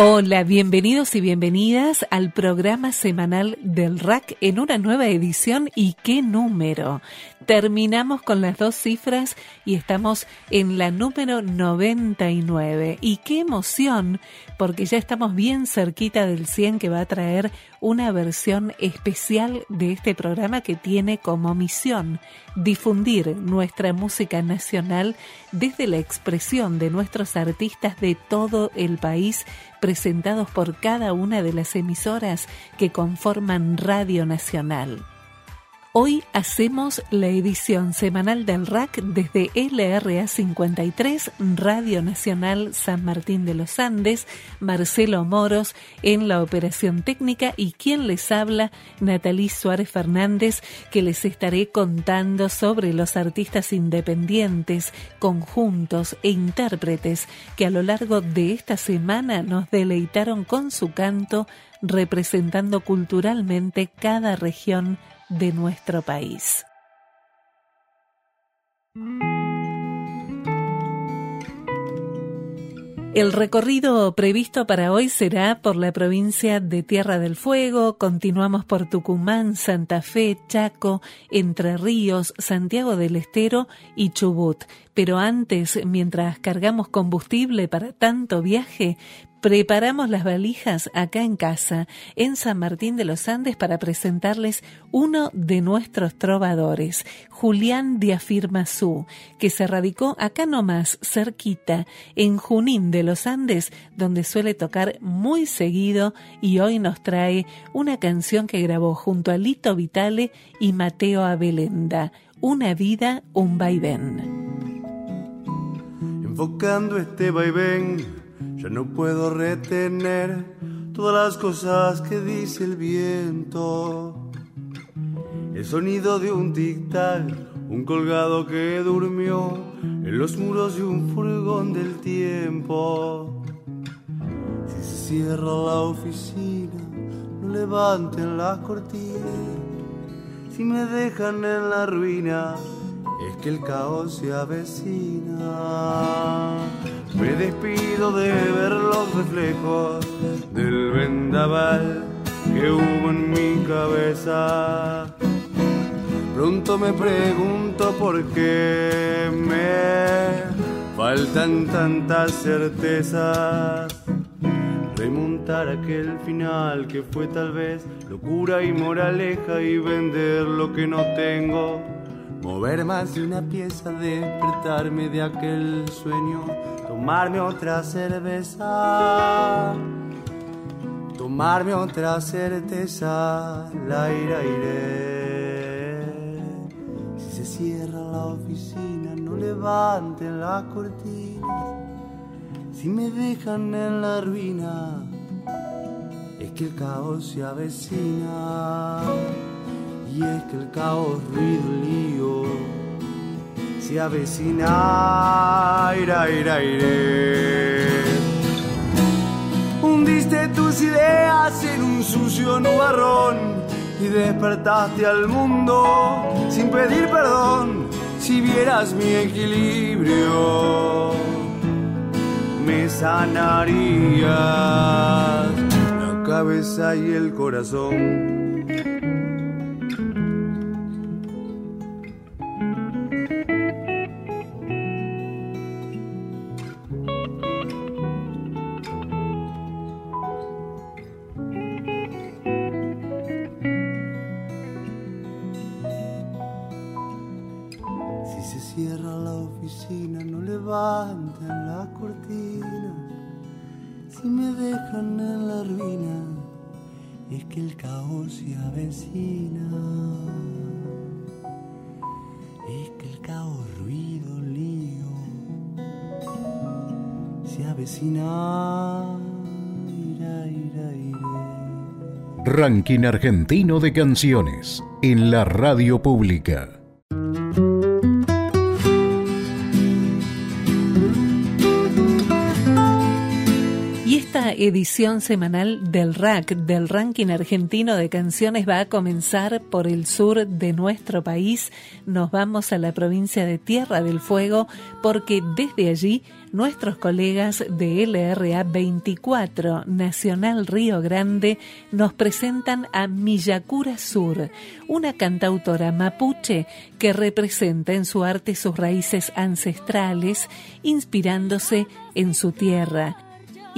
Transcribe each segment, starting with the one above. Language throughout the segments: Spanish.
Hola, bienvenidos y bienvenidas al programa semanal del RAC en una nueva edición y qué número. Terminamos con las dos cifras y estamos en la número 99. Y qué emoción, porque ya estamos bien cerquita del 100 que va a traer una versión especial de este programa que tiene como misión difundir nuestra música nacional desde la expresión de nuestros artistas de todo el país presentados por cada una de las emisoras que conforman Radio Nacional. Hoy hacemos la edición semanal del RAC desde LRA 53, Radio Nacional San Martín de los Andes, Marcelo Moros en la operación técnica y quien les habla, Natalí Suárez Fernández, que les estaré contando sobre los artistas independientes, conjuntos e intérpretes que a lo largo de esta semana nos deleitaron con su canto representando culturalmente cada región de nuestro país. El recorrido previsto para hoy será por la provincia de Tierra del Fuego, continuamos por Tucumán, Santa Fe, Chaco, Entre Ríos, Santiago del Estero y Chubut. Pero antes, mientras cargamos combustible para tanto viaje, Preparamos las valijas acá en casa, en San Martín de los Andes, para presentarles uno de nuestros trovadores, Julián de Afirmazú, que se radicó acá nomás, cerquita, en Junín de los Andes, donde suele tocar muy seguido y hoy nos trae una canción que grabó junto a Lito Vitale y Mateo Abelenda, Una vida, un vaivén. Enfocando este vaivén ya no puedo retener todas las cosas que dice el viento. El sonido de un tic-tac, un colgado que durmió en los muros de un furgón del tiempo. Si se cierra la oficina, no levanten las cortinas. Si me dejan en la ruina, es que el caos se avecina. Me despido de ver los reflejos del vendaval que hubo en mi cabeza. Pronto me pregunto por qué me faltan tantas certezas. Remontar aquel final que fue tal vez locura y moraleja y vender lo que no tengo Mover más una pieza, despertarme de aquel sueño, tomarme otra cerveza, tomarme otra certeza, la ira iré. Si se cierra la oficina, no levanten las cortinas. Si me dejan en la ruina, es que el caos se avecina. Y es que el caos, ruido, lío se avecina. Ira, ira, ira. Hundiste tus ideas en un sucio nubarrón y despertaste al mundo sin pedir perdón. Si vieras mi equilibrio, me sanarías la cabeza y el corazón. Que el caos se avecina. Es que el caos, ruido, lío, se avecina. Ira, ira, ira. Ranking argentino de canciones en la radio pública. Edición semanal del RAC, del ranking argentino de canciones, va a comenzar por el sur de nuestro país. Nos vamos a la provincia de Tierra del Fuego porque desde allí nuestros colegas de LRA 24 Nacional Río Grande nos presentan a Miyakura Sur, una cantautora mapuche que representa en su arte sus raíces ancestrales, inspirándose en su tierra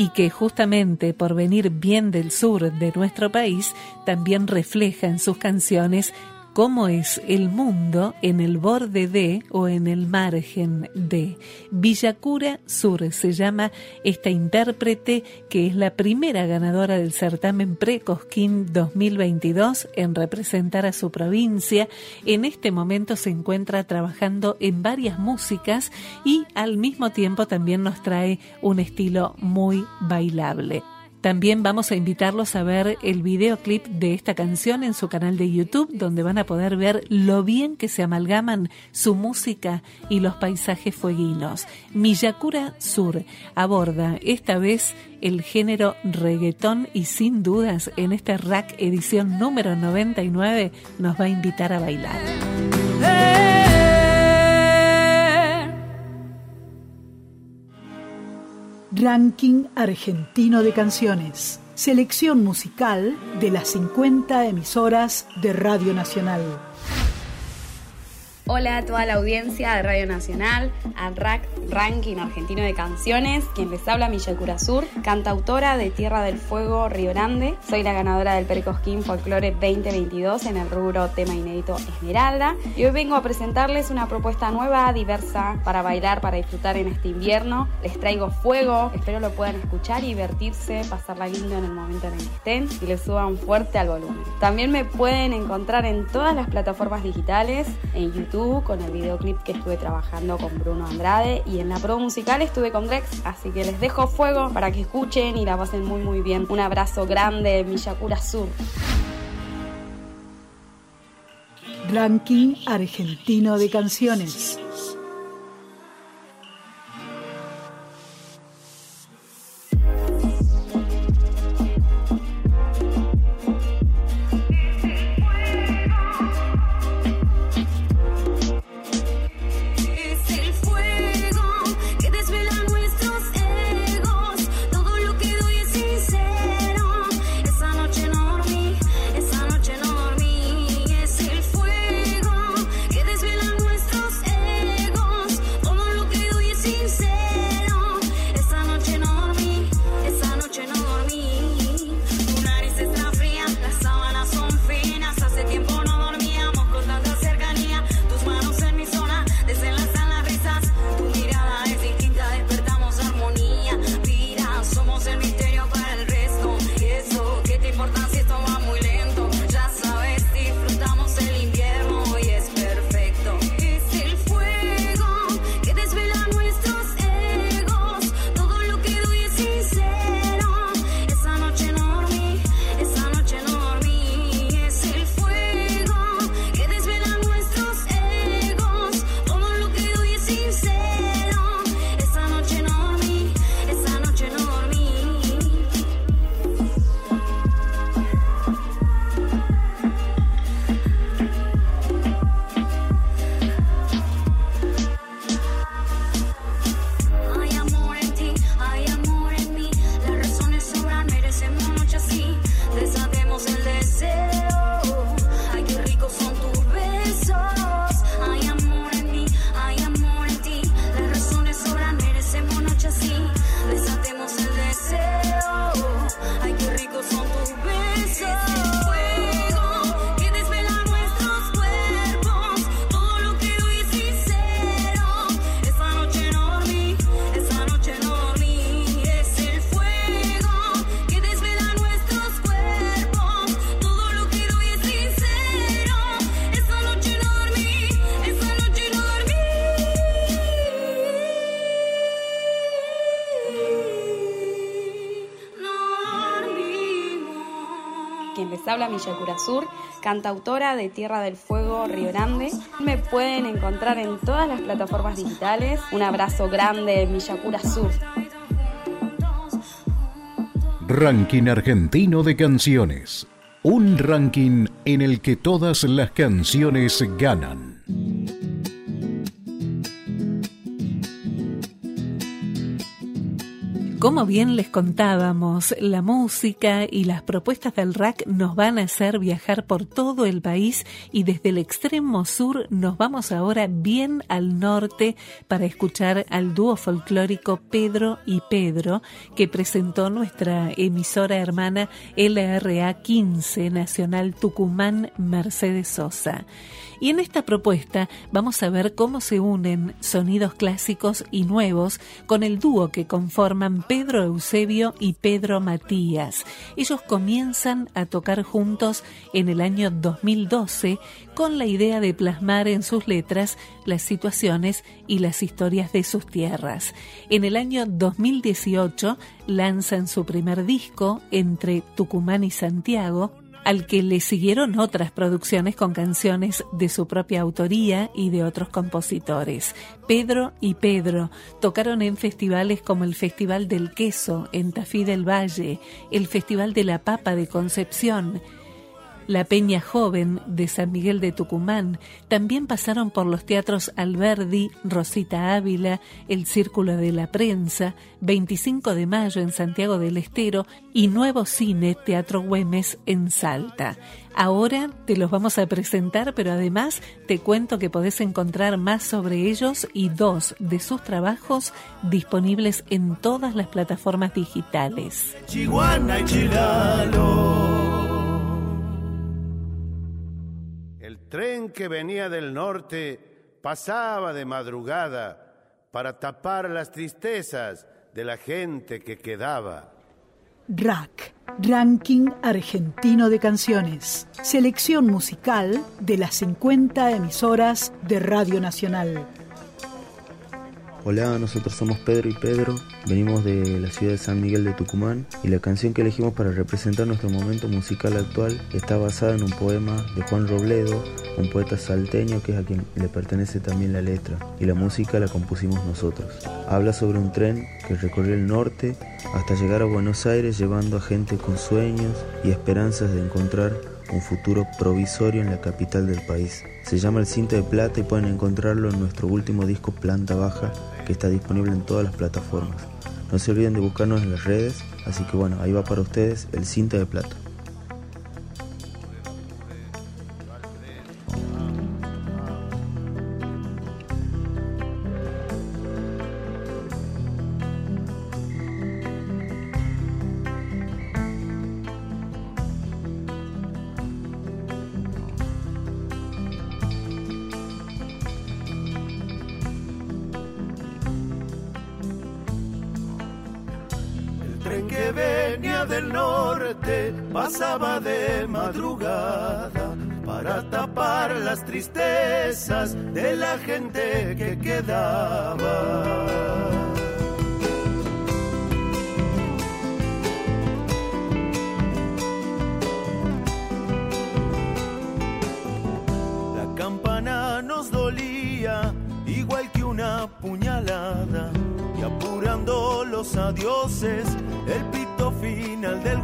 y que justamente por venir bien del sur de nuestro país también refleja en sus canciones cómo es el mundo en el borde de o en el margen de. Villacura Sur se llama esta intérprete que es la primera ganadora del certamen Precosquín 2022 en representar a su provincia. En este momento se encuentra trabajando en varias músicas y al mismo tiempo también nos trae un estilo muy bailable. También vamos a invitarlos a ver el videoclip de esta canción en su canal de YouTube, donde van a poder ver lo bien que se amalgaman su música y los paisajes fueguinos. Miyakura Sur aborda esta vez el género reggaetón y sin dudas en este rack edición número 99 nos va a invitar a bailar. Ranking Argentino de Canciones. Selección musical de las 50 emisoras de Radio Nacional. Hola a toda la audiencia de Radio Nacional, al RAC Ranking Argentino de Canciones, quien les habla Miyakura Sur, cantautora de Tierra del Fuego, Río Grande. Soy la ganadora del Pericosquín Folklore 2022 en el rubro tema inédito Esmeralda. Y hoy vengo a presentarles una propuesta nueva, diversa, para bailar, para disfrutar en este invierno. Les traigo fuego, espero lo puedan escuchar y divertirse, pasarla lindo en el momento en el que estén y les suban fuerte al volumen. También me pueden encontrar en todas las plataformas digitales, en YouTube con el videoclip que estuve trabajando con Bruno Andrade y en la pro musical estuve con Drex, así que les dejo fuego para que escuchen y la pasen muy muy bien. Un abrazo grande, Miyakura Sur. Ranking Argentino de Canciones. Milla Sur, cantautora de Tierra del Fuego, Río Grande. Me pueden encontrar en todas las plataformas digitales. Un abrazo grande, Milla Sur. Ranking Argentino de Canciones. Un ranking en el que todas las canciones ganan. Como bien les contábamos, la música y las propuestas del rack nos van a hacer viajar por todo el país y desde el extremo sur nos vamos ahora bien al norte para escuchar al dúo folclórico Pedro y Pedro que presentó nuestra emisora hermana LRA 15 Nacional Tucumán Mercedes Sosa. Y en esta propuesta vamos a ver cómo se unen sonidos clásicos y nuevos con el dúo que conforman Pedro Eusebio y Pedro Matías. Ellos comienzan a tocar juntos en el año 2012 con la idea de plasmar en sus letras las situaciones y las historias de sus tierras. En el año 2018 lanzan su primer disco entre Tucumán y Santiago al que le siguieron otras producciones con canciones de su propia autoría y de otros compositores. Pedro y Pedro tocaron en festivales como el Festival del Queso en Tafí del Valle, el Festival de la Papa de Concepción, la Peña Joven de San Miguel de Tucumán. También pasaron por los teatros Alberdi, Rosita Ávila, el Círculo de la Prensa, 25 de Mayo en Santiago del Estero y Nuevo Cine Teatro Güemes en Salta. Ahora te los vamos a presentar, pero además te cuento que podés encontrar más sobre ellos y dos de sus trabajos disponibles en todas las plataformas digitales. Chihuahua y Chilalo. Que venía del norte pasaba de madrugada para tapar las tristezas de la gente que quedaba. RAC, Ranking Argentino de Canciones. Selección musical de las 50 emisoras de Radio Nacional. Hola, nosotros somos Pedro y Pedro, venimos de la ciudad de San Miguel de Tucumán y la canción que elegimos para representar nuestro momento musical actual está basada en un poema de Juan Robledo, un poeta salteño que es a quien le pertenece también la letra y la música la compusimos nosotros. Habla sobre un tren que recorrió el norte hasta llegar a Buenos Aires llevando a gente con sueños y esperanzas de encontrar un futuro provisorio en la capital del país. Se llama El Cinto de Plata y pueden encontrarlo en nuestro último disco Planta Baja que está disponible en todas las plataformas. No se olviden de buscarnos en las redes, así que bueno, ahí va para ustedes El Cinto de Plata. Quedaba. La campana nos dolía igual que una puñalada y apurando los adioses el pito final del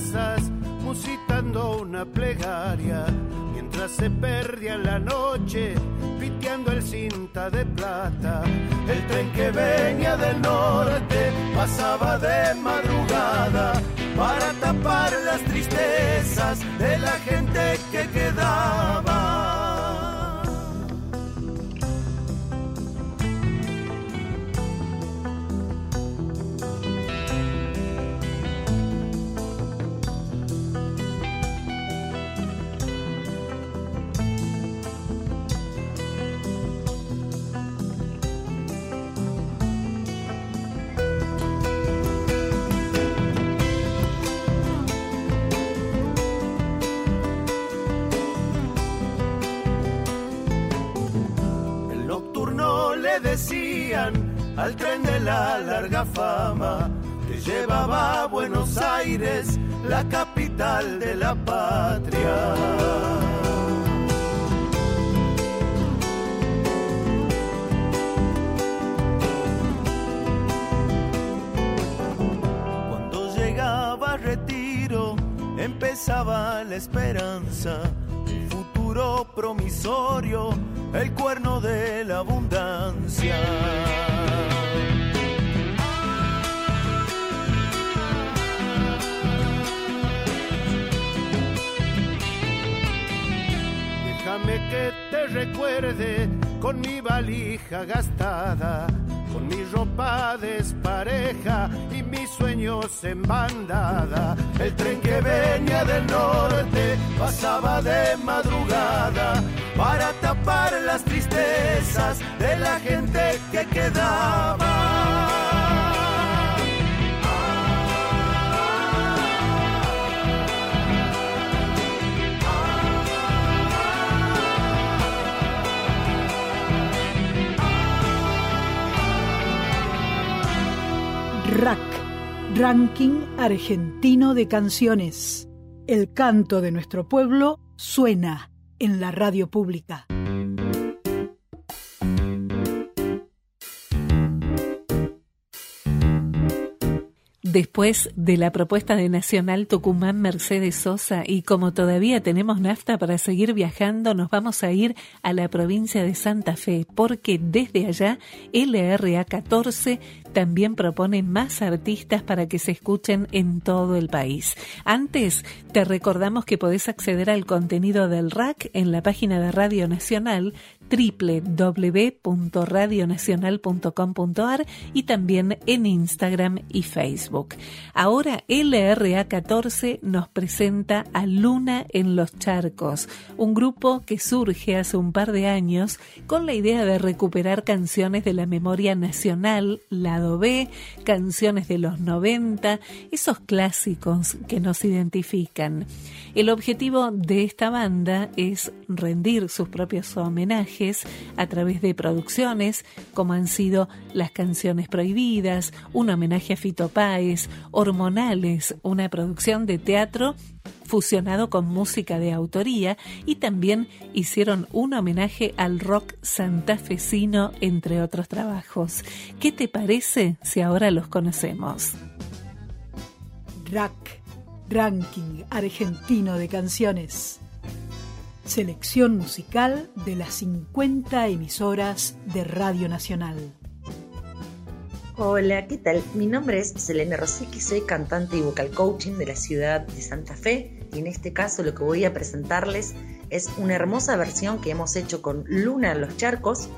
casas musitando una plegaria mientras se perdía la noche piteando el cinta de plata. El tren que venía del norte pasaba de madrugada para tapar las tristezas de la gente que quedaba. Decían al tren de la larga fama. Te llevaba a Buenos Aires, la capital de la patria. Cuando llegaba retiro, empezaba la esperanza, futuro promisorio, el cuerno de la abundancia. Déjame que te recuerde con mi valija gastada, con mi ropa despareja y mis sueños en bandada. El tren que venía del norte pasaba de madrugada para tapar las tristezas de la gente que quedaba. RAC, Ranking Argentino de Canciones. El canto de nuestro pueblo suena en la radio pública. Después de la propuesta de Nacional Tucumán Mercedes Sosa y como todavía tenemos nafta para seguir viajando, nos vamos a ir a la provincia de Santa Fe porque desde allá LRA 14 también propone más artistas para que se escuchen en todo el país. Antes, te recordamos que podés acceder al contenido del RAC en la página de Radio Nacional www.radionacional.com.ar y también en Instagram y Facebook. Ahora LRA14 nos presenta a Luna en los Charcos, un grupo que surge hace un par de años con la idea de recuperar canciones de la memoria nacional, B, canciones de los 90, esos clásicos que nos identifican. El objetivo de esta banda es rendir sus propios homenajes a través de producciones como han sido Las canciones prohibidas, un homenaje a Fito Páez, Hormonales, una producción de teatro fusionado con música de autoría y también hicieron un homenaje al rock santafesino entre otros trabajos. ¿Qué te parece si ahora los conocemos? RAC, Ranking Argentino de Canciones. Selección musical de las 50 emisoras de Radio Nacional. Hola, ¿qué tal? Mi nombre es Selena Rosicky, soy cantante y vocal coaching de la ciudad de Santa Fe y en este caso lo que voy a presentarles es una hermosa versión que hemos hecho con Luna en los charcos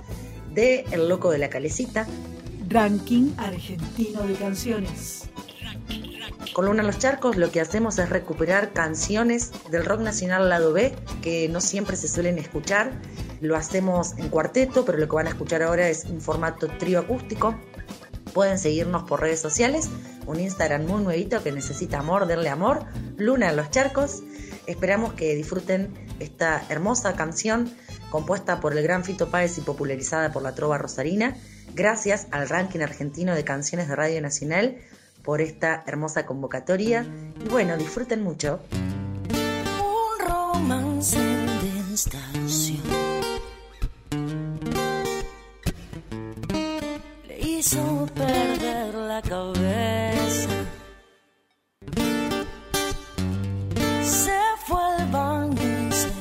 de El Loco de la Calecita. Ranking Argentino de Canciones. Con Luna en los Charcos lo que hacemos es recuperar canciones del rock nacional lado B que no siempre se suelen escuchar. Lo hacemos en cuarteto, pero lo que van a escuchar ahora es un formato trío acústico. Pueden seguirnos por redes sociales, un Instagram muy nuevito que necesita amor, denle amor, Luna en los Charcos. Esperamos que disfruten esta hermosa canción compuesta por el gran Fito Páez y popularizada por la Trova Rosarina, gracias al ranking argentino de canciones de Radio Nacional por esta hermosa convocatoria. Y bueno, disfruten mucho. Un romance de estación hizo perder la cabeza. Se fue al baño y se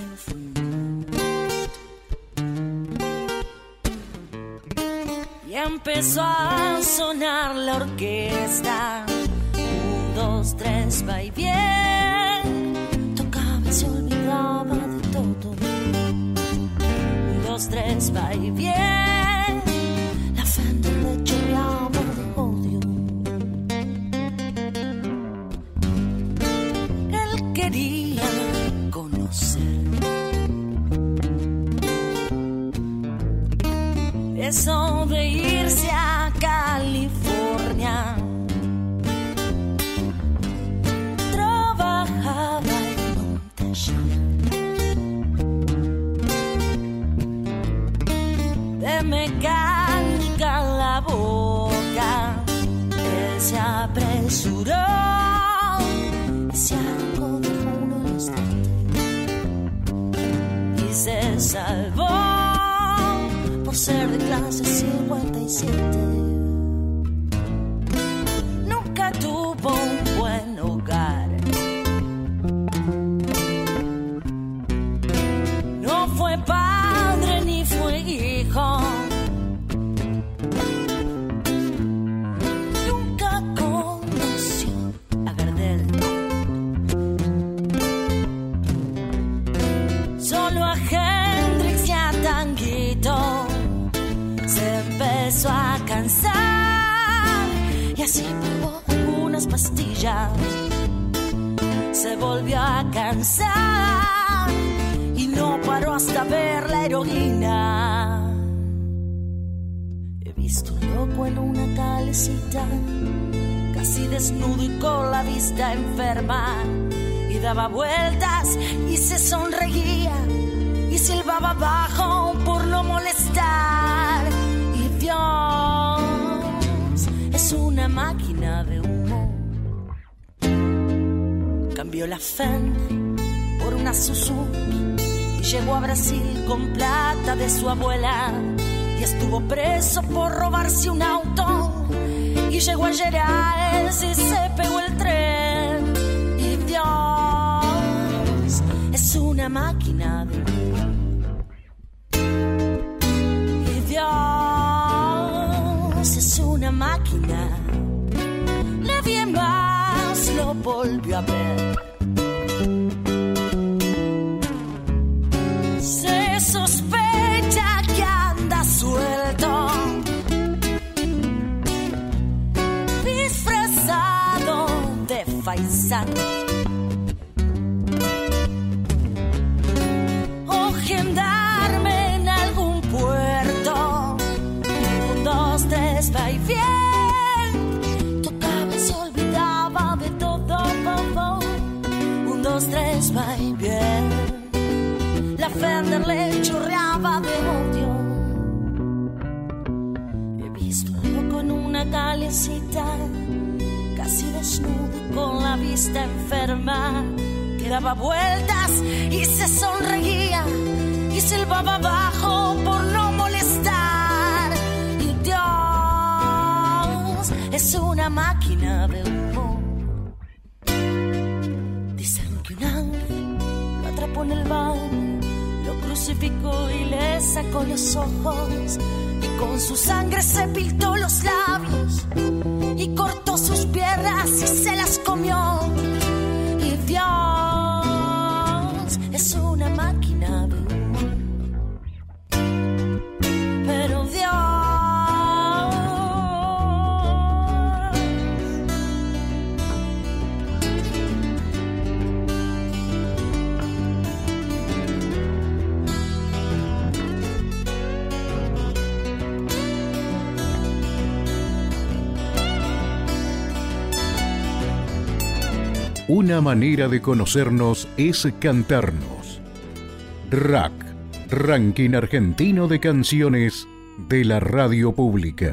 Y empezó a sonar la orquesta. Un, dos, tres, va y bien. Tocaba y se olvidaba de todo. Un, dos, tres, va y bien. irse a California. Trabajaba en Montesano. De mecánica en la boca, él se apresuró y se y se salvó. Siento empezó a cansar y así probó algunas pastillas. Se volvió a cansar y no paró hasta ver la heroína. He visto un loco en una calecita, casi desnudo y con la vista enferma. Y daba vueltas y se sonreía y silbaba bajo por no molestar. Máquina de humo. Cambió la Fendi por una Suzuki y llegó a Brasil con plata de su abuela. Y estuvo preso por robarse un auto. Y llegó a Gerais y se pegó el tren. Y Dios es una máquina de humo. Faisán. O gendarme en algún puerto. Un, dos, tres, va y bien. Tocaba se olvidaba de todo. Un, dos, tres, va y bien. La Fender le chorreaba de odio. He visto un loco en una calecita, con la vista enferma, que daba vueltas y se sonreía y silbaba abajo por no molestar. Y Dios es una máquina de humo. Dicen que un ángel lo atrapó en el baño, lo crucificó y le sacó los ojos. Y con su sangre se pintó los labios y cortó sus piernas y se las comió. Una manera de conocernos es cantarnos. Rack, Ranking Argentino de Canciones de la Radio Pública.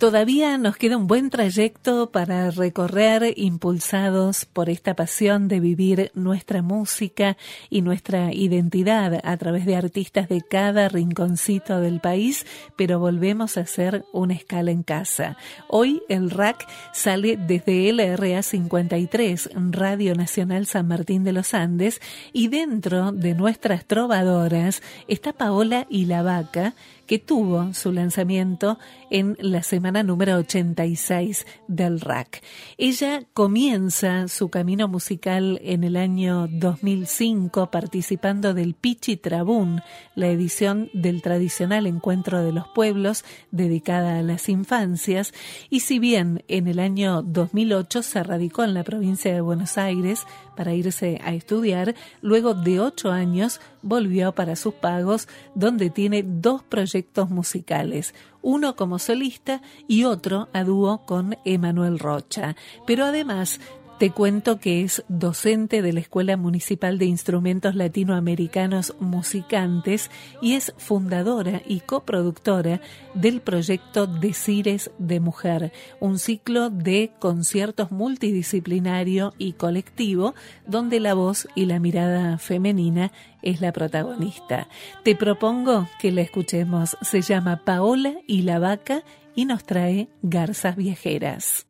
Todavía nos queda un buen trayecto para recorrer impulsados por esta pasión de vivir nuestra música y nuestra identidad a través de artistas de cada rinconcito del país, pero volvemos a hacer una escala en casa. Hoy el rack sale desde LRA 53, Radio Nacional San Martín de los Andes, y dentro de nuestras trovadoras está Paola y la Vaca, que tuvo su lanzamiento en la semana número 86 del RAC. Ella comienza su camino musical en el año 2005 participando del Pichi Trabún, la edición del tradicional Encuentro de los Pueblos dedicada a las infancias, y si bien en el año 2008 se radicó en la provincia de Buenos Aires para irse a estudiar, luego de ocho años volvió para sus pagos, donde tiene dos proyectos musicales, uno como solista y otro a dúo con Emanuel Rocha. Pero además Te cuento que es docente de la Escuela Municipal de Instrumentos Latinoamericanos Musicantes y es fundadora y coproductora del proyecto Decires de Mujer, un ciclo de conciertos multidisciplinario y colectivo donde la voz y la mirada femenina es la protagonista. Te propongo que la escuchemos. Se llama Paola y la vaca y nos trae garzas viajeras.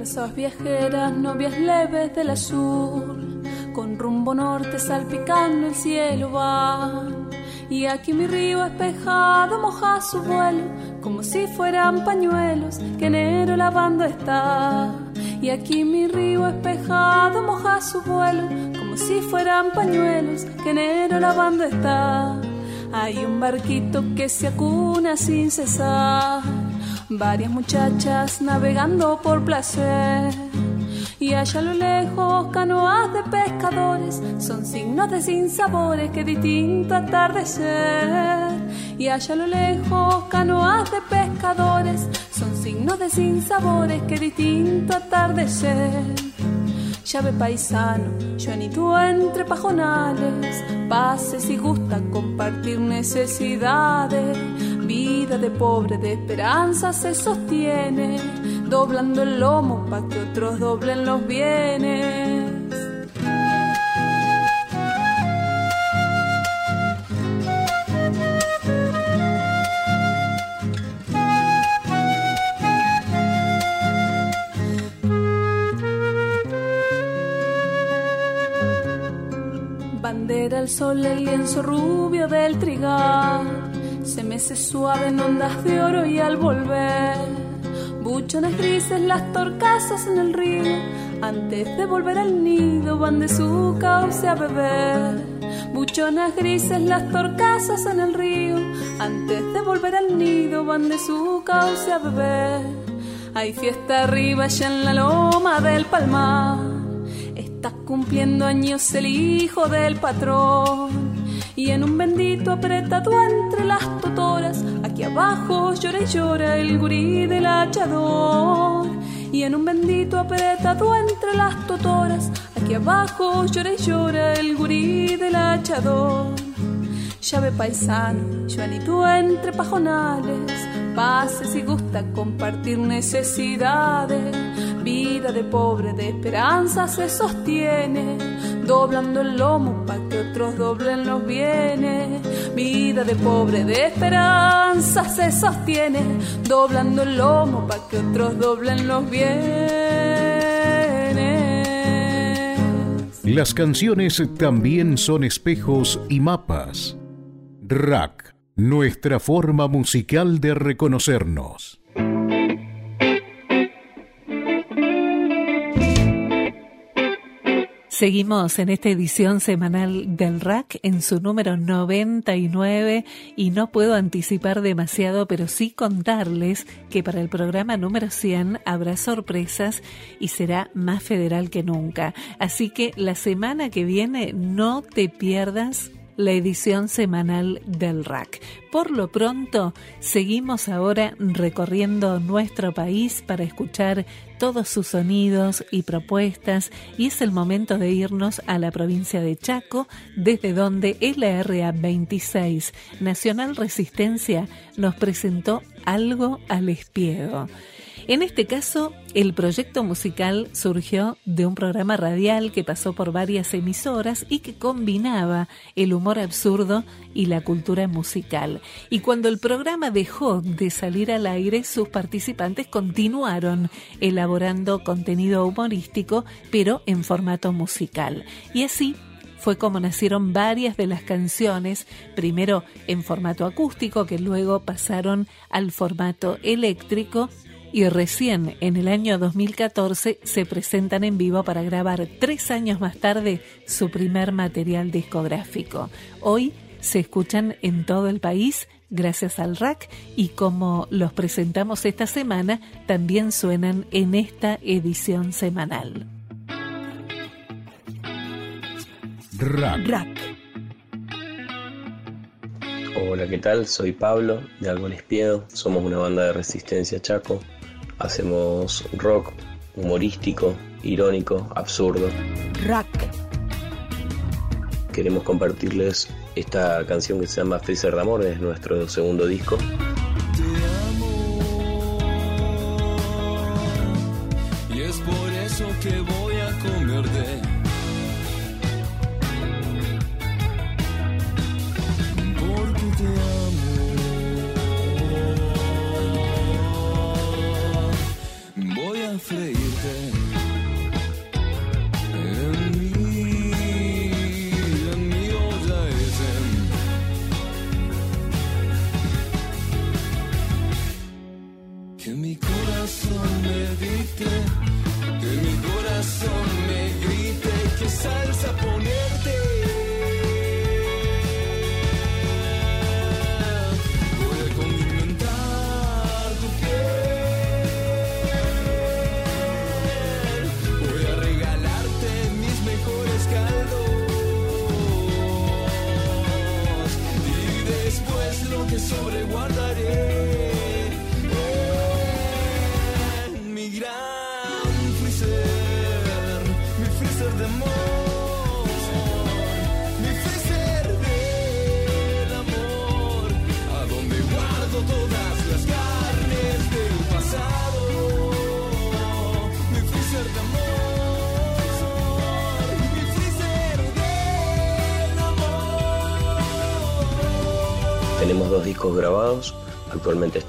Garzas viajeras, novias leves del azul, con rumbo norte salpicando el cielo van. Y aquí mi río espejado moja su vuelo, como si fueran pañuelos que enero lavando está. Y aquí mi río espejado moja su vuelo, como si fueran pañuelos que enero lavando está. Hay un barquito que se acuna sin cesar varias muchachas navegando por placer. Y allá a lo lejos canoas de pescadores son signos de sinsabores que distinto atardecer. Y allá a lo lejos canoas de pescadores son signos de sinsabores que distinto atardecer. Llave paisano, yo ni tú entre pajonales, pase si gusta compartir necesidades vida de pobre de esperanza se sostiene, doblando el lomo para que otros doblen los bienes. Bandera el sol, el lienzo rubio del trigal se mece suave en ondas de oro y al volver, buchones grises las torcasas en el río, antes de volver al nido van de su cauce a beber. Buchonas grises las torcasas en el río, antes de volver al nido van de su cauce a beber. Hay fiesta arriba allá en la loma del palmar, está cumpliendo años el hijo del patrón y en un bendito apretado entre las totoras, aquí abajo llora y llora el gurí del hachador. Y en un bendito apretado entre las totoras, aquí abajo llora y llora el gurí del hachador. Llave paisano, tú entre pajonales, pase si gusta compartir necesidades. Vida de pobre de esperanza se sostiene, doblando el lomo para que otros doblen los bienes. Vida de pobre de esperanza se sostiene, doblando el lomo para que otros doblen los bienes. Las canciones también son espejos y mapas. Rack, nuestra forma musical de reconocernos. Seguimos en esta edición semanal del RAC en su número 99 y no puedo anticipar demasiado, pero sí contarles que para el programa número 100 habrá sorpresas y será más federal que nunca. Así que la semana que viene no te pierdas la edición semanal del RAC. Por lo pronto, seguimos ahora recorriendo nuestro país para escuchar todos sus sonidos y propuestas y es el momento de irnos a la provincia de Chaco, desde donde LRA 26 Nacional Resistencia nos presentó algo al espiego. En este caso, el proyecto musical surgió de un programa radial que pasó por varias emisoras y que combinaba el humor absurdo y la cultura musical. Y cuando el programa dejó de salir al aire, sus participantes continuaron elaborando contenido humorístico, pero en formato musical. Y así fue como nacieron varias de las canciones, primero en formato acústico, que luego pasaron al formato eléctrico y recién en el año 2014 se presentan en vivo para grabar tres años más tarde su primer material discográfico. Hoy se escuchan en todo el país gracias al rack y como los presentamos esta semana, también suenan en esta edición semanal. Rack. Hola, ¿qué tal? Soy Pablo de Algo Espiedo. Somos una banda de resistencia chaco. Hacemos rock humorístico, irónico, absurdo. Rack. Queremos compartirles esta canción que se llama Freezer de Amor, es nuestro segundo disco. y es por eso que voy a comerte. Porque te amo. Freírte. En mí, en mi olla ese. Que mi corazón me dicte, que mi corazón me grite, que salsa ponerte.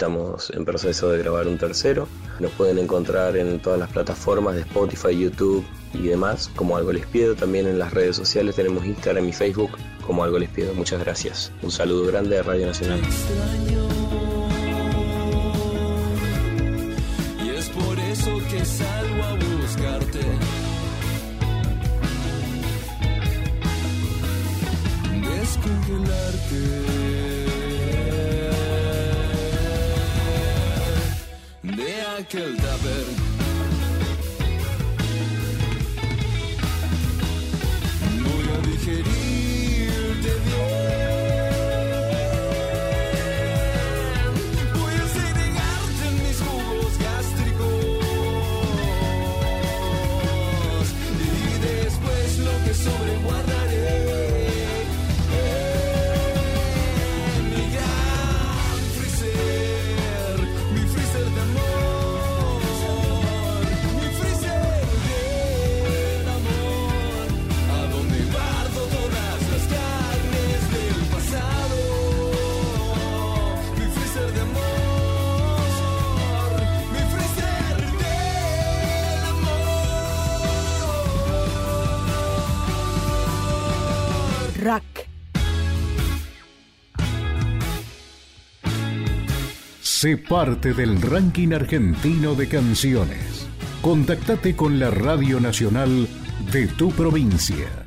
Estamos en proceso de grabar un tercero. Nos pueden encontrar en todas las plataformas de Spotify, YouTube y demás, como Algo Les Pido. También en las redes sociales tenemos Instagram y Facebook como Algo Les Pido. Muchas gracias. Un saludo grande de Radio Nacional. Sé parte del ranking argentino de canciones. Contactate con la Radio Nacional de tu provincia.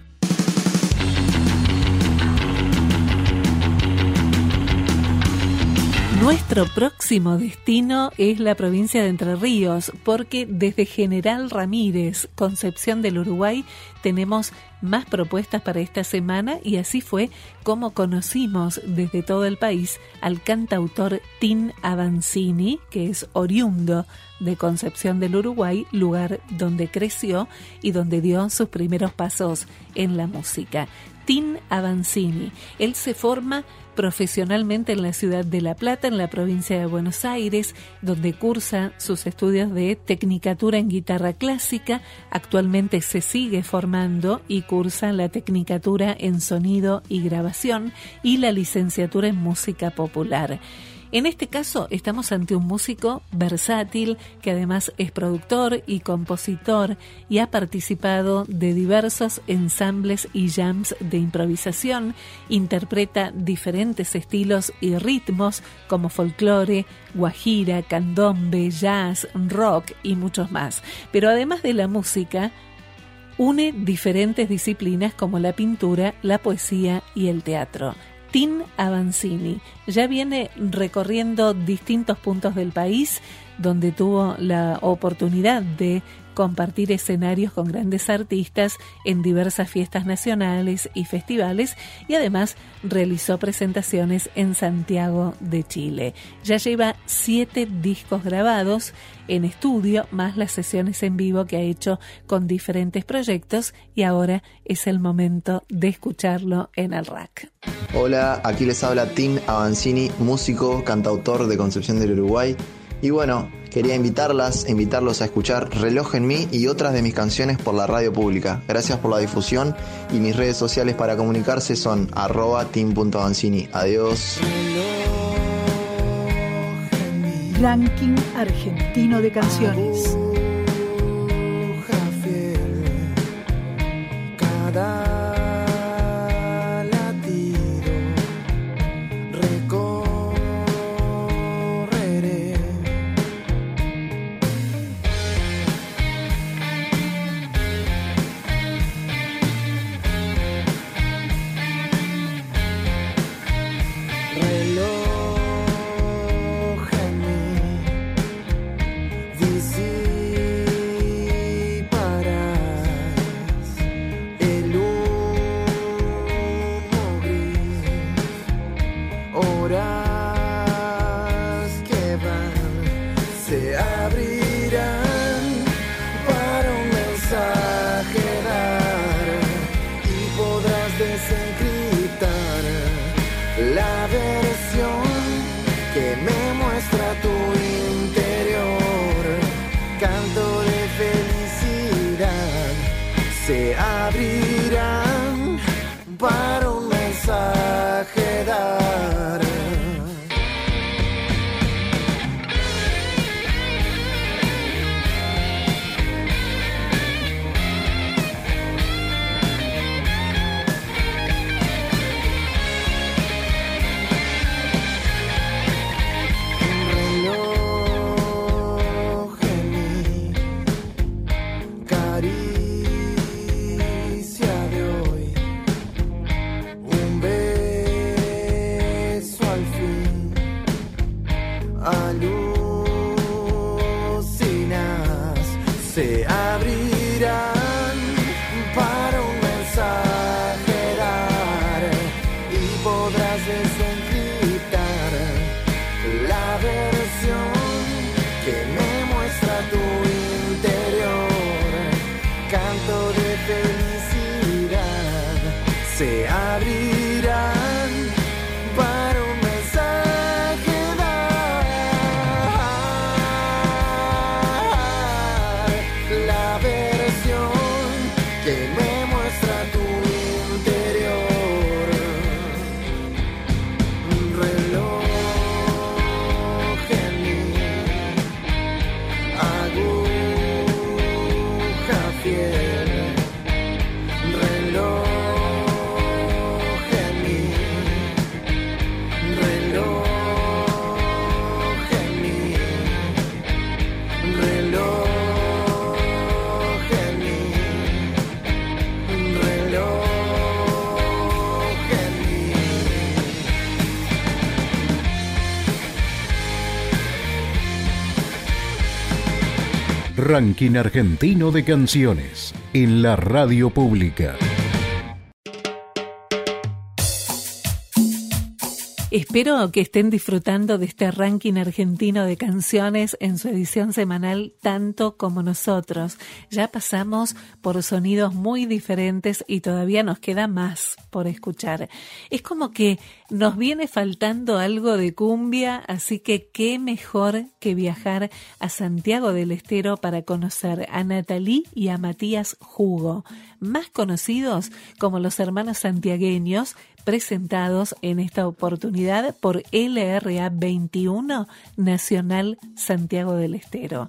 Nuestro próximo destino es la provincia de Entre Ríos, porque desde General Ramírez, Concepción del Uruguay, tenemos más propuestas para esta semana y así fue como conocimos desde todo el país al cantautor Tin Avanzini, que es oriundo de Concepción del Uruguay, lugar donde creció y donde dio sus primeros pasos en la música. Tin Avanzini. Él se forma profesionalmente en la ciudad de La Plata, en la provincia de Buenos Aires, donde cursa sus estudios de tecnicatura en guitarra clásica. Actualmente se sigue formando y cursa la tecnicatura en sonido y grabación y la licenciatura en música popular. En este caso estamos ante un músico versátil que además es productor y compositor y ha participado de diversos ensambles y jams de improvisación, interpreta diferentes estilos y ritmos como folclore, guajira, candombe, jazz, rock y muchos más. Pero además de la música, une diferentes disciplinas como la pintura, la poesía y el teatro. Tin Avanzini. Ya viene recorriendo distintos puntos del país donde tuvo la oportunidad de compartir escenarios con grandes artistas en diversas fiestas nacionales y festivales y además realizó presentaciones en Santiago de Chile. Ya lleva siete discos grabados en estudio, más las sesiones en vivo que ha hecho con diferentes proyectos y ahora es el momento de escucharlo en el rack. Hola, aquí les habla Tim Avancini, músico, cantautor de Concepción del Uruguay. Y bueno, quería invitarlas, invitarlos a escuchar Reloj en mí y otras de mis canciones por la radio pública. Gracias por la difusión y mis redes sociales para comunicarse son arroba team.avancini. Adiós. Ranking argentino de canciones. Ranking argentino de canciones en la radio pública. Espero que estén disfrutando de este ranking argentino de canciones en su edición semanal tanto como nosotros. Ya pasamos por sonidos muy diferentes y todavía nos queda más por escuchar. Es como que nos viene faltando algo de cumbia, así que qué mejor que viajar a Santiago del Estero para conocer a Natalí y a Matías Jugo, más conocidos como los hermanos santiagueños, presentados en esta oportunidad por LRA 21 Nacional Santiago del Estero.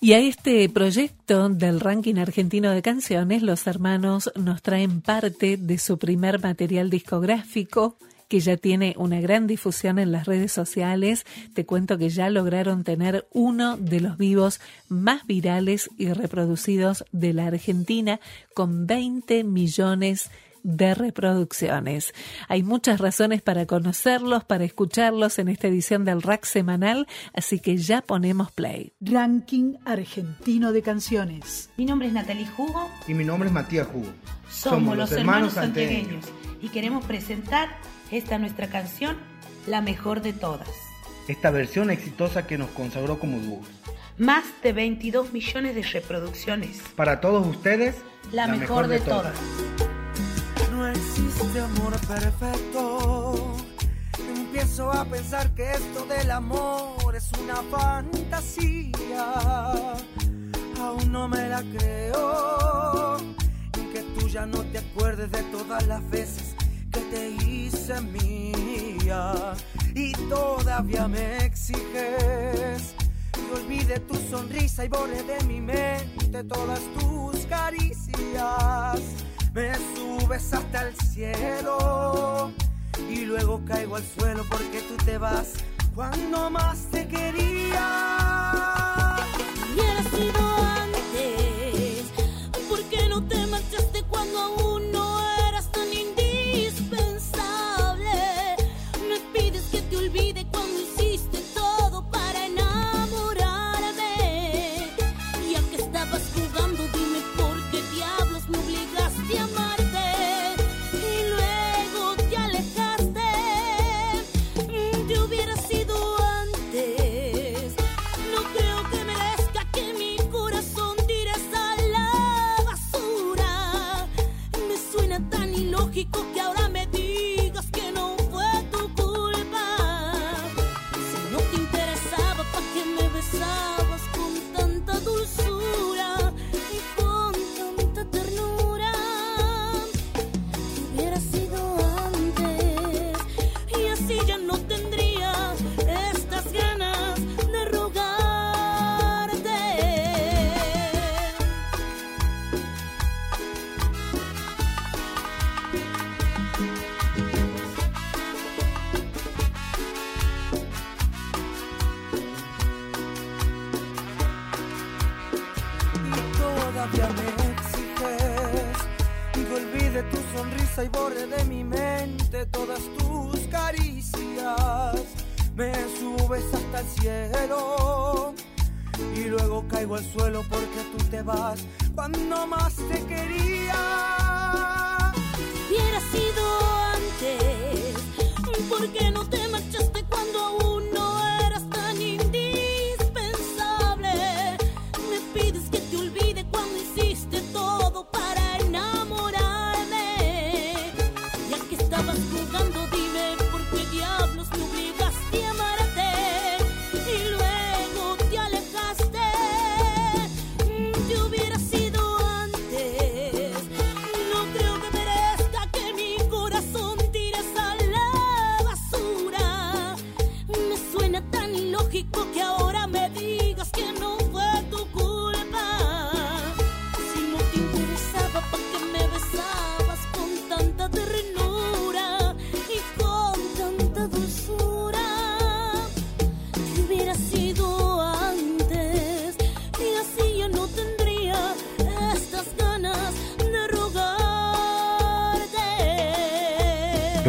Y a este proyecto del ranking argentino de canciones, los hermanos nos traen parte de su primer material discográfico, que ya tiene una gran difusión en las redes sociales. Te cuento que ya lograron tener uno de los vivos más virales y reproducidos de la Argentina, con 20 millones de reproducciones. Hay muchas razones para conocerlos, para escucharlos en esta edición del rack semanal, así que ya ponemos play. Ranking argentino de canciones. Mi nombre es Natalie Jugo. Y mi nombre es Matías Jugo. Somos, los, hermanos, santiagueños y queremos presentar esta nuestra canción, la mejor de todas. Esta versión exitosa que nos consagró como dúo. Más de 22 millones de reproducciones. Para todos ustedes, la, mejor, de, todas. No existe amor perfecto. Empiezo a pensar que esto del amor es una fantasía. Aún no me la creo. Y que tú ya no te acuerdes de todas las veces que te hice mía. Y todavía me exiges olvide tu sonrisa y borre de mi mente todas tus caricias. Me subes hasta el cielo y luego caigo al suelo porque tú te vas cuando más te quería.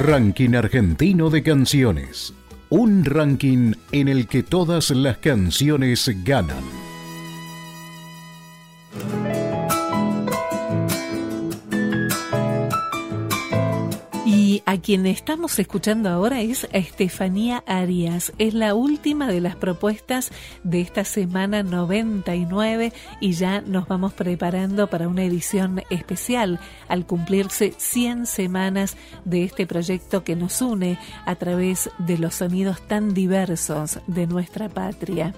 Ranking argentino de canciones. Un ranking en el que todas las canciones ganan. A quien estamos escuchando ahora es a Estefanía Arias. Es la última de las propuestas de esta semana 99 y ya nos vamos preparando para una edición especial al cumplirse 100 semanas de este proyecto que nos une a través de los sonidos tan diversos de nuestra patria.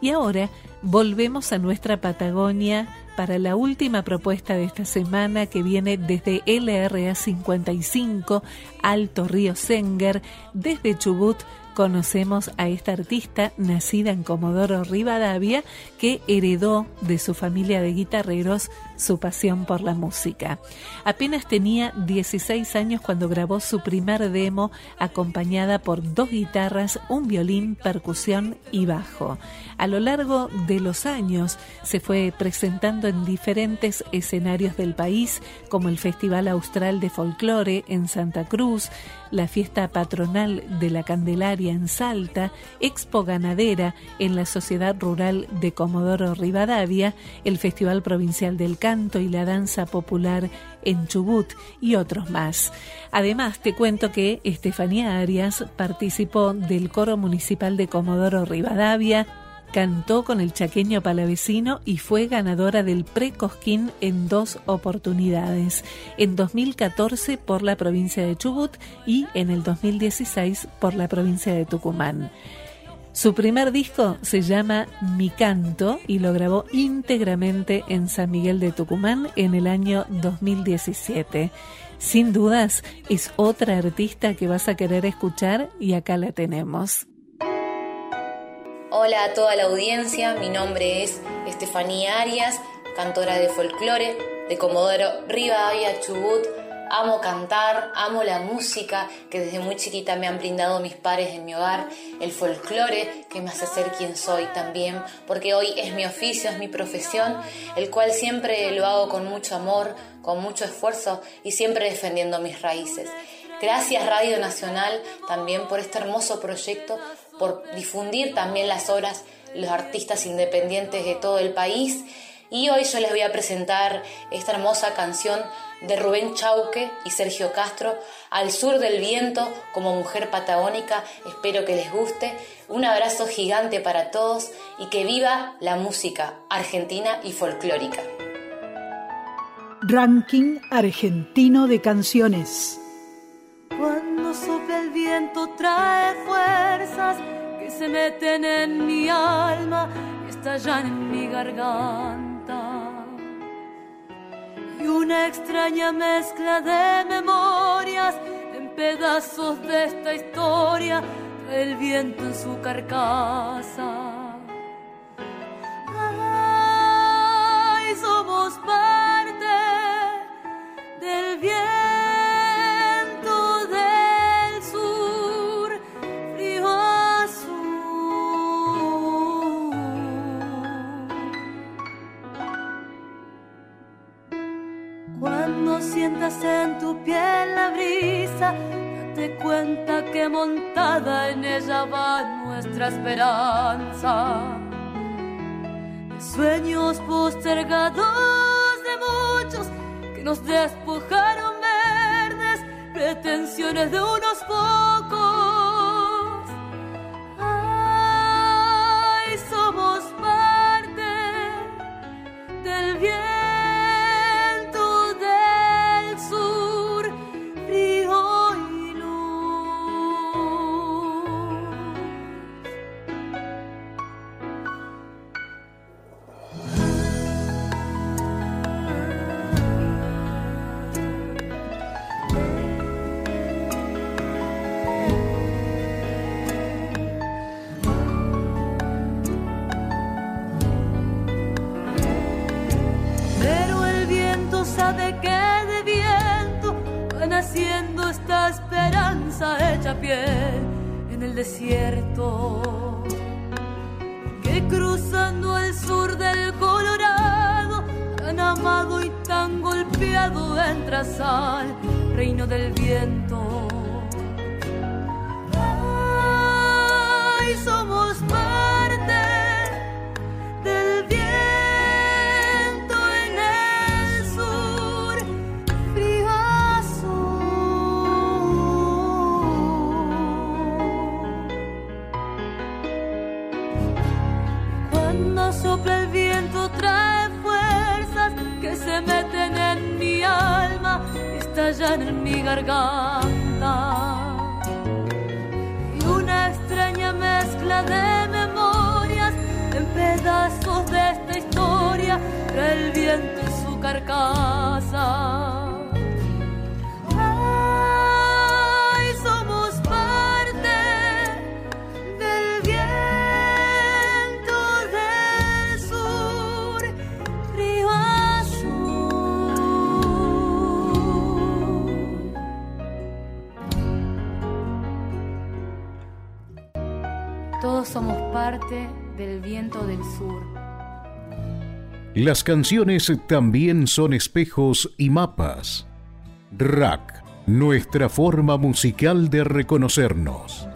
Y ahora volvemos a nuestra Patagonia para la última propuesta de esta semana que viene desde LRA 55, Alto Río Senger, desde Chubut, conocemos a esta artista nacida en Comodoro Rivadavia que heredó de su familia de guitarreros su pasión por la música. Apenas tenía 16 años cuando grabó su primer demo acompañada por dos guitarras, un violín, percusión y bajo. A lo largo de los años se fue presentando en diferentes escenarios del país como el Festival Austral de Folclore en Santa Cruz, la fiesta patronal de la Candelaria en Salta, Expo Ganadera en la Sociedad Rural de Comodoro Rivadavia, el Festival Provincial del Canto y la Danza Popular en Chubut y otros más. Además, te cuento que Estefanía Arias participó del Coro Municipal de Comodoro Rivadavia, cantó con el chaqueño palavecino y fue ganadora del Pre-Cosquín en dos oportunidades, en 2014 por la provincia de Chubut y en el 2016 por la provincia de Tucumán. Su primer disco se llama Mi Canto y lo grabó íntegramente en San Miguel de Tucumán en el año 2017. Sin dudas, es otra artista que vas a querer escuchar y acá la tenemos. Hola a toda la audiencia, mi nombre es Estefanía Arias, cantora de folclore de Comodoro Rivadavia, Chubut. Amo cantar, amo la música que desde muy chiquita me han brindado mis pares en mi hogar, el folclore que me hace ser quien soy también, porque hoy es mi oficio, es mi profesión, el cual siempre lo hago con mucho amor, con mucho esfuerzo y siempre defendiendo mis raíces. Gracias Radio Nacional también por este hermoso proyecto por difundir también las obras, los artistas independientes de todo el país. Y hoy yo les voy a presentar esta hermosa canción de Rubén Chauque y Sergio Castro, Al sur del viento como mujer patagónica. Espero que les guste. Un abrazo gigante para todos y que viva la música argentina y folclórica. Ranking argentino de canciones. Cuando sopla el viento trae fuerzas que se meten en mi alma y estallan en mi garganta. Y una extraña mezcla de memorias en pedazos de esta historia trae el viento en su carcasa. Ay, somos parte del viento. Sientas en tu piel la brisa, date cuenta que montada en ella va nuestra esperanza. De sueños postergados de muchos que nos despojaron verdes, pretensiones de unos pocos. En mi garganta. Y una extraña mezcla de memorias en pedazos de esta historia trae el viento en su carcasa. Parte del viento del sur. Las canciones también son espejos y mapas. Rack, nuestra forma musical de reconocernos.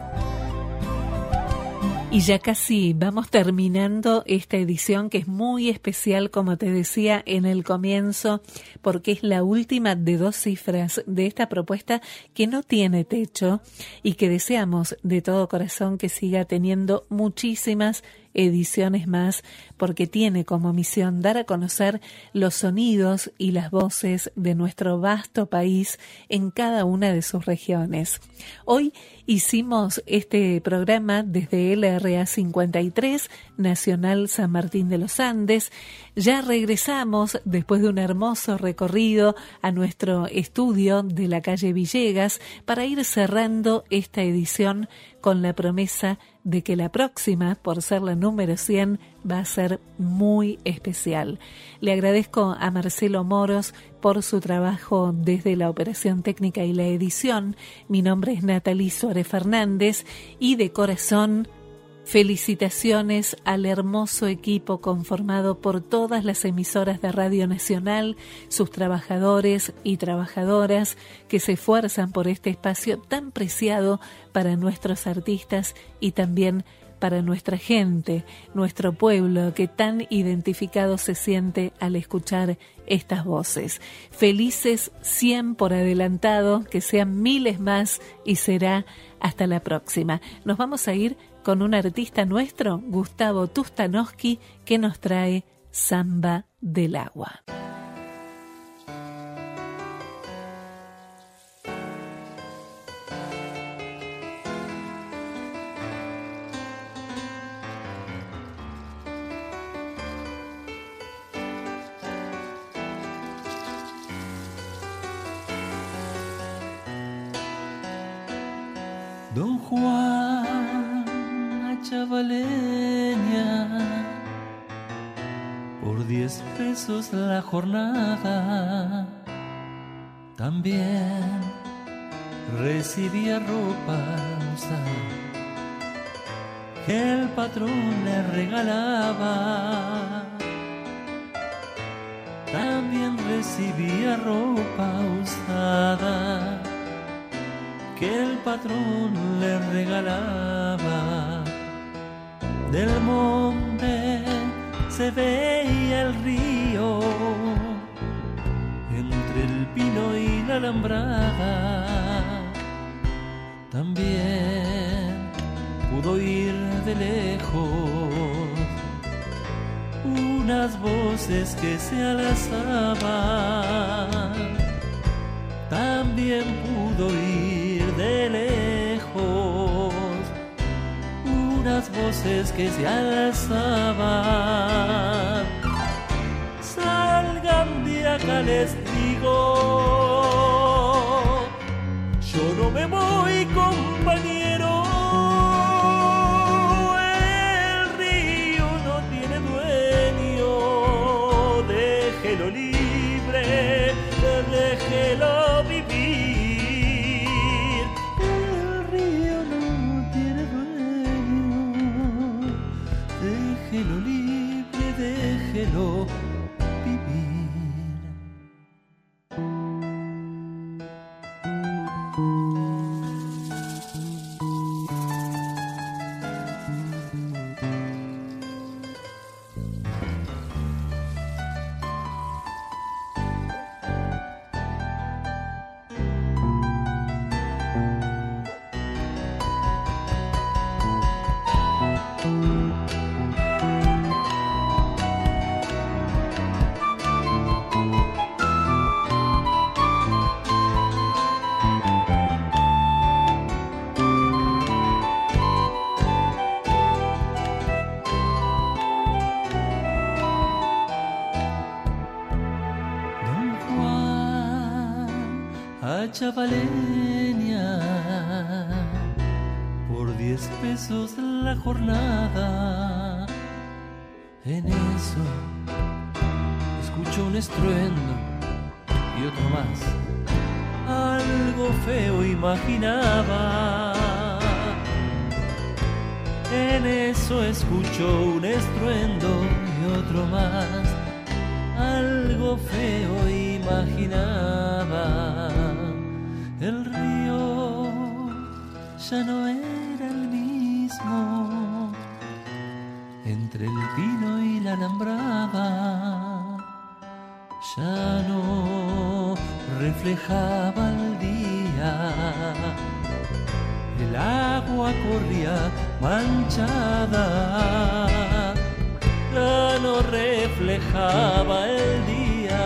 Y ya casi vamos terminando esta edición que es muy especial, como te decía en el comienzo, porque es la última de dos cifras de esta propuesta que no tiene techo y que deseamos de todo corazón que siga teniendo muchísimas ediciones más porque tiene como misión dar a conocer los sonidos y las voces de nuestro vasto país en cada una de sus regiones. Hoy hicimos este programa desde LRA 53, Nacional San Martín de los Andes. Ya regresamos después de un hermoso recorrido a nuestro estudio de la calle Villegas para ir cerrando esta edición con la promesa de que la próxima, por ser la número 100, va a ser muy especial. Le agradezco a Marcelo Moros por su trabajo desde la operación técnica y la edición. Mi nombre es Natalie Suárez Fernández y de corazón Felicitaciones al hermoso equipo conformado por todas las emisoras de Radio Nacional, sus trabajadores y trabajadoras que se esfuerzan por este espacio tan preciado para nuestros artistas y también para nuestra gente, nuestro pueblo que tan identificado se siente al escuchar estas voces. Felices 100 por adelantado, que sean miles más y será hasta la próxima. Nos vamos a ir con un artista nuestro, Gustavo Tustanowski, que nos trae Samba del Agua. Chavaleña por diez pesos la jornada. También recibía ropa usada que el patrón le regalaba. También recibía ropa usada que el patrón le regalaba del monte se veía el río entre el pino y la alambrada. También pudo ir de lejos unas voces que se alzaban. También pudo ir de lejos unas voces que se alzaban. Salgan de acá, les digo, yo no me voy, a Chavaleña por diez pesos la jornada. En eso escucho un estruendo y otro más. Algo feo imaginaba. En eso escucho un estruendo y otro más. Algo feo imaginaba. Ya no era el mismo. Entre el pino y la alambrada ya no reflejaba el día. El agua corría manchada, ya no reflejaba el día.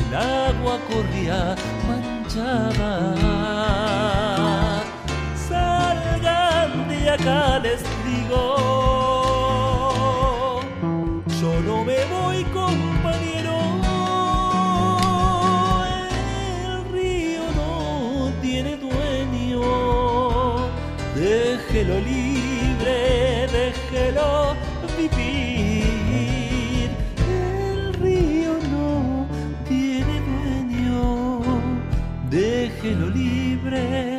El agua corría manchada. Salgan de acá, les digo. Yo no me voy, compañero. El río no tiene dueño. Déjelo libre, déjelo Déjelo libre,